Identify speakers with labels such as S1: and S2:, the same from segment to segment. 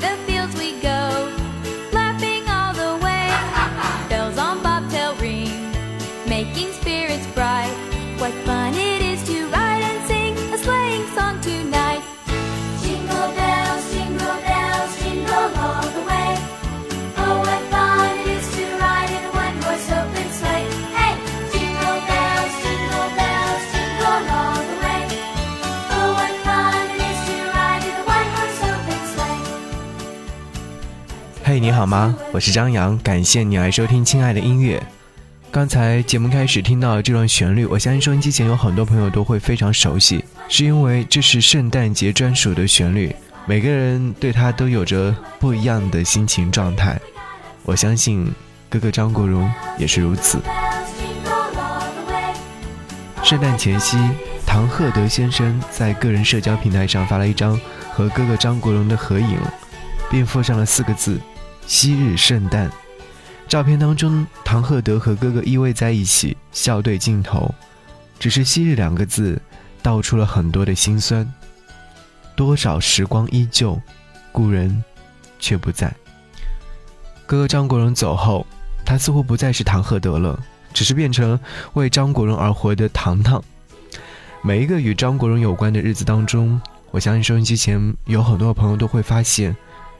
S1: the 嘿，你好吗？我是张扬，感谢你来收听《亲爱的音乐》。刚才节目开始听到这段旋律，我相信收音机前有很多朋友都会非常熟悉，是因为这是圣诞节专属的旋律，每个人对它都有着不一样的心情状态。我相信哥哥张国荣也是如此。圣诞前夕，唐鹤德先生在个人社交平台上发了一张和哥哥张国荣的合影，并附上了四个字：“昔日圣诞。”照片当中，唐鹤德和哥哥依偎在一起，笑对镜头。只是“昔日”两个字，道出了很多的心酸。多少时光依旧，故人却不在。哥哥张国荣走后，他似乎不再是唐鹤德了，只是变成为张国荣而活的糖糖。每一个与张国荣有关的日子当中，我相信收音机前有很多朋友都会发现，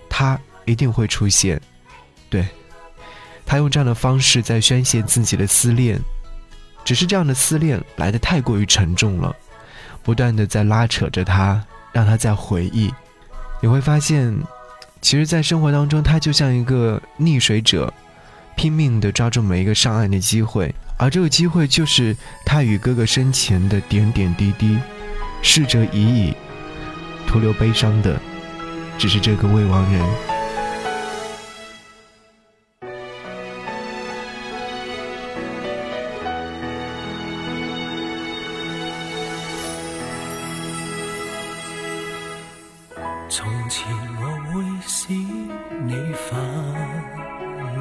S1: 他一定会出现。对。他用这样的方式在宣泄自己的思念，只是这样的思念来的太过于沉重了，不断的在拉扯着他，让他在回忆。你会发现，其实，在生活当中，他就像一个溺水者，拼命的抓住每一个上岸的机会，而这个机会就是他与哥哥生前的点点滴滴。逝者已矣，徒留悲伤的，只是这个未亡人。
S2: 从前我会使你泛滥，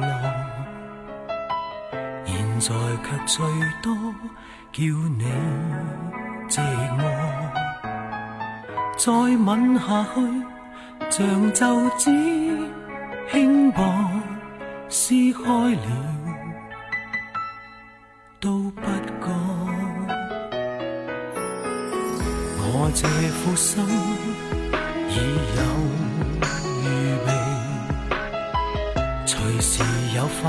S2: 现在却最多叫你寂寞，再吻下去像皱纸轻薄撕开了都不觉，我这副心已有预备，随时有块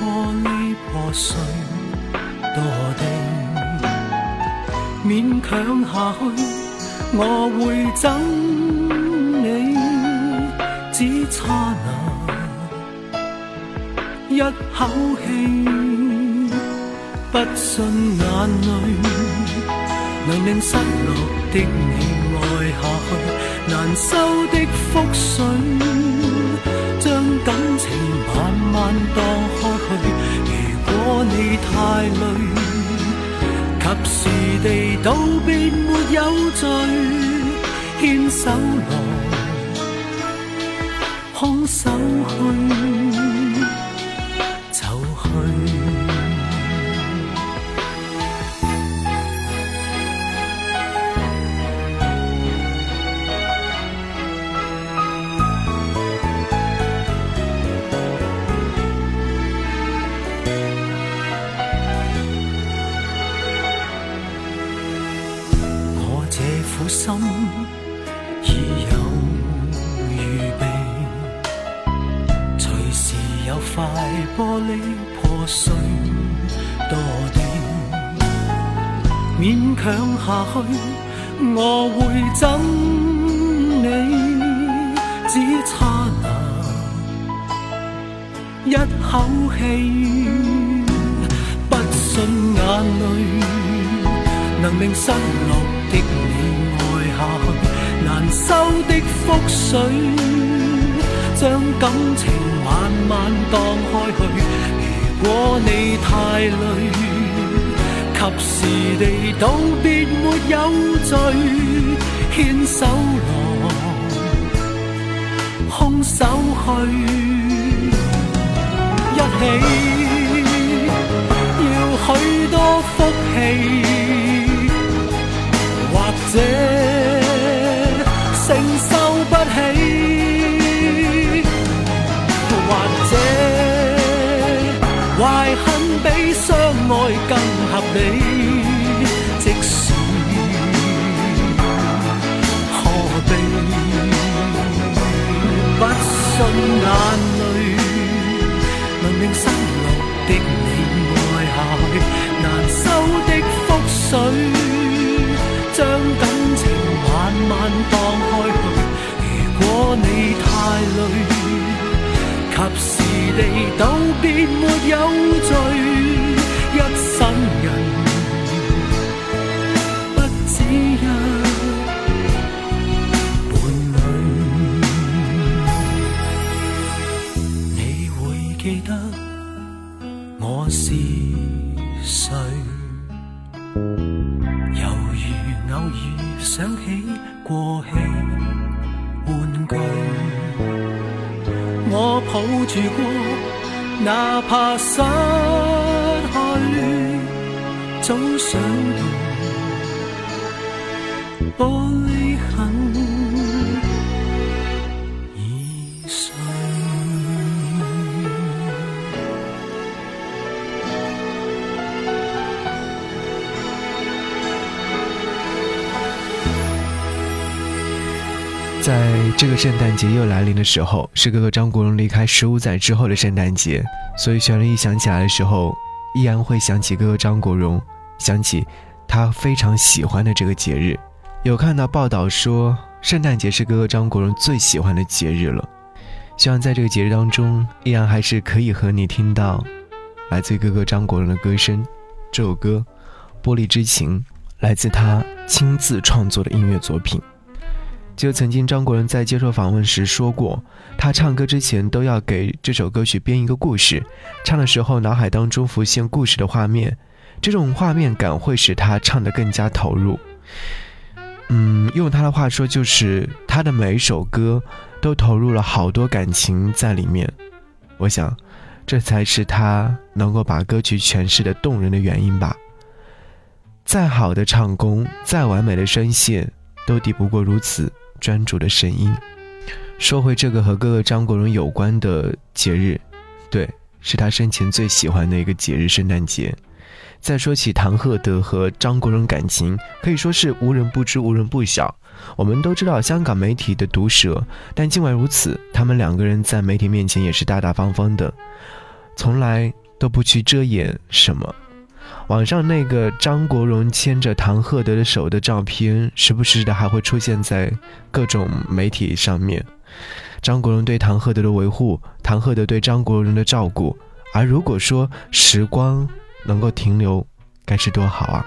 S2: 玻璃。破碎多定，勉强下去，我会憎你，只差那一口气，不信眼泪能令失落的你爱下去，难收的覆水，将感情慢慢荡开去。如果你太累，及时地道别没有罪，牵手来，空手去，有块玻璃破碎多地，勉强下去，我会憎你，只差那一口气，不信眼泪能令失落的你爱。下去难收的覆水，将感情慢慢荡开去。如果你太累，及时地道别没有罪，牵手来，空手去，一起要许多福气。爱更合理。即使何必不信眼泪能令失落的你爱下去，难收的覆水。将感情慢慢荡开去，如果你太累，及时。地道别没有罪，记得我是谁？犹如偶尔想起过气玩具。我抱住过，哪怕失去，早想到玻璃痕已碎。
S1: 在这个圣诞节又来临的时候，是哥哥张国荣离开十五载之后的圣诞节，所以旋律一响起来的时候，依然会想起哥哥张国荣，想起他非常喜欢的这个节日。有看到报道说，圣诞节是哥哥张国荣最喜欢的节日了。希望在这个节日当中，依然还是可以和你听到来自哥哥张国荣的歌声。这首歌《玻璃之情》来自他亲自创作的音乐作品。就曾经张国荣在接受访问时说过，他唱歌之前都要给这首歌曲编一个故事，唱的时候脑海当中浮现故事的画面，这种画面感会使他唱得更加投入。嗯，用他的话说，就是他的每一首歌都投入了好多感情在里面。我想，这才是他能够把歌曲诠释的动人的原因吧。再好的唱功，再完美的声线，都抵不过如此。专注的声音。说回这个和哥哥张国荣有关的节日，对，是他生前最喜欢的一个节日——圣诞节。再说起唐鹤德和张国荣感情，可以说是无人不知、无人不晓。我们都知道香港媒体的毒舌，但尽管如此，他们两个人在媒体面前也是大大方方的，从来都不去遮掩什么。网上那个张国荣牵着唐鹤德的手的照片，时不时的还会出现在各种媒体上面。张国荣对唐鹤德的维护，唐鹤德对张国荣的照顾。而如果说时光能够停留，该是多好啊！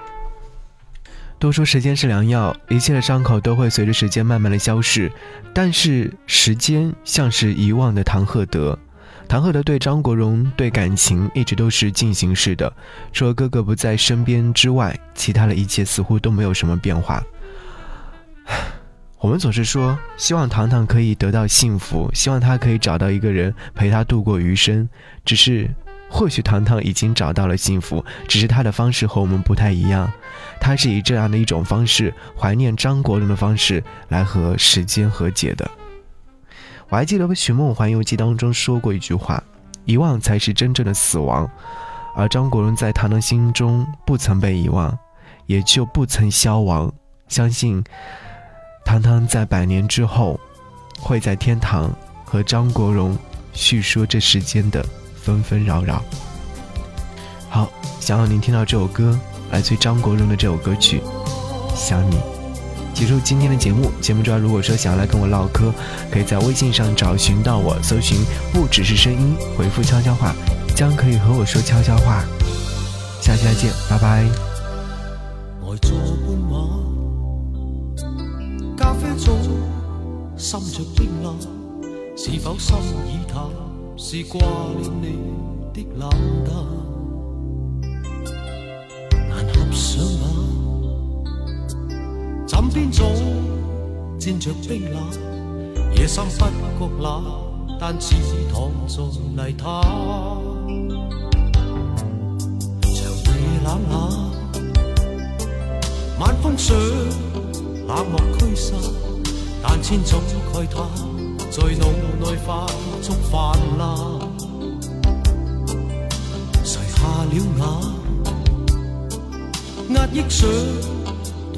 S1: 都说时间是良药，一切的伤口都会随着时间慢慢的消逝，但是时间像是遗忘的唐鹤德。唐鹤德对张国荣对感情一直都是进行式的，除了哥哥不在身边之外，其他的一切似乎都没有什么变化。我们总是说希望糖糖可以得到幸福，希望他可以找到一个人陪他度过余生。只是，或许糖糖已经找到了幸福，只是他的方式和我们不太一样。他是以这样的一种方式怀念张国荣的方式来和时间和解的。我还记得《寻梦环游记》当中说过一句话：“遗忘才是真正的死亡。”而张国荣在唐唐心中不曾被遗忘，也就不曾消亡。相信唐唐在百年之后，会在天堂和张国荣叙说这世间的纷纷扰扰。好，想要您听到这首歌，来自张国荣的这首歌曲《想你》。结束今天的节目，节目中如果说想要来跟我唠嗑，可以在微信上找寻到我，搜寻不只是声音，回复悄悄话，将可以和我说悄悄话。下期再见，拜拜。
S2: 呆坐半晚，咖啡早，滲着冰冷，是否心已淡？是掛念你的冷淡，難合上眼。枕邊早沾着冰冷，夜深不覺冷，但似躺在泥灘。長夜冷冷，晚風想冷漠驅散，但千種慨嘆在腦內快速泛滥。垂下了眼，壓抑想。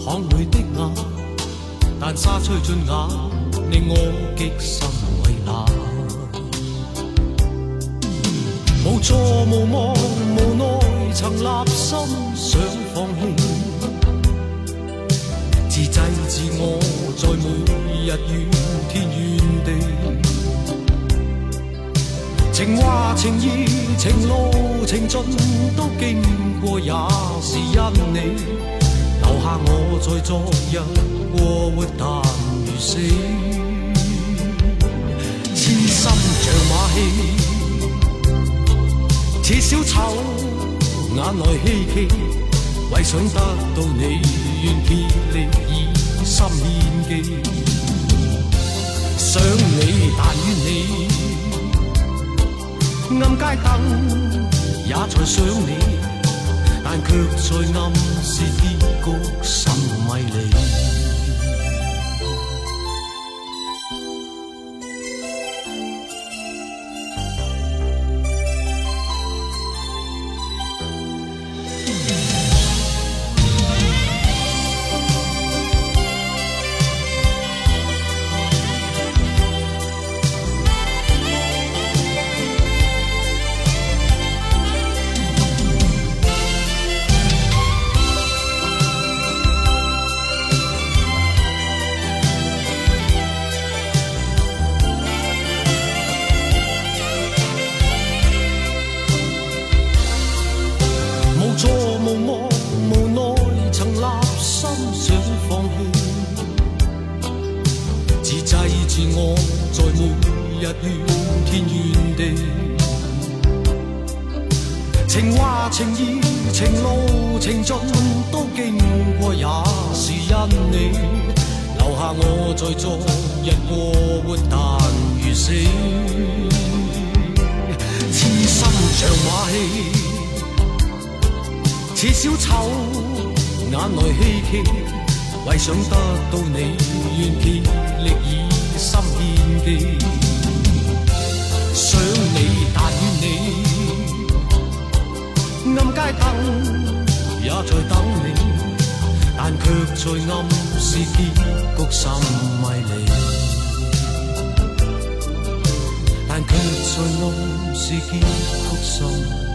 S2: 淌里的眼，但沙吹进眼，令我極心為難。無助無望無奈，曾立心想放棄，自制自我，在每日怨天怨地。情话情意情路情尽都经过，也是因你留下我在昨日过活但如死，痴心像马戏，似小丑眼内希冀，为想得到你愿竭力以心献技，想你但愿你。暗街灯也在想你，但却在暗示结局。情话情意情路情尽都经过，也是因你留下我在昨日过活，但如死，痴心像马戏，似小丑眼内希冀，为想得到你，愿竭力以心献技，在等你，但却在暗示结局甚迷离。但却在暗示结局甚。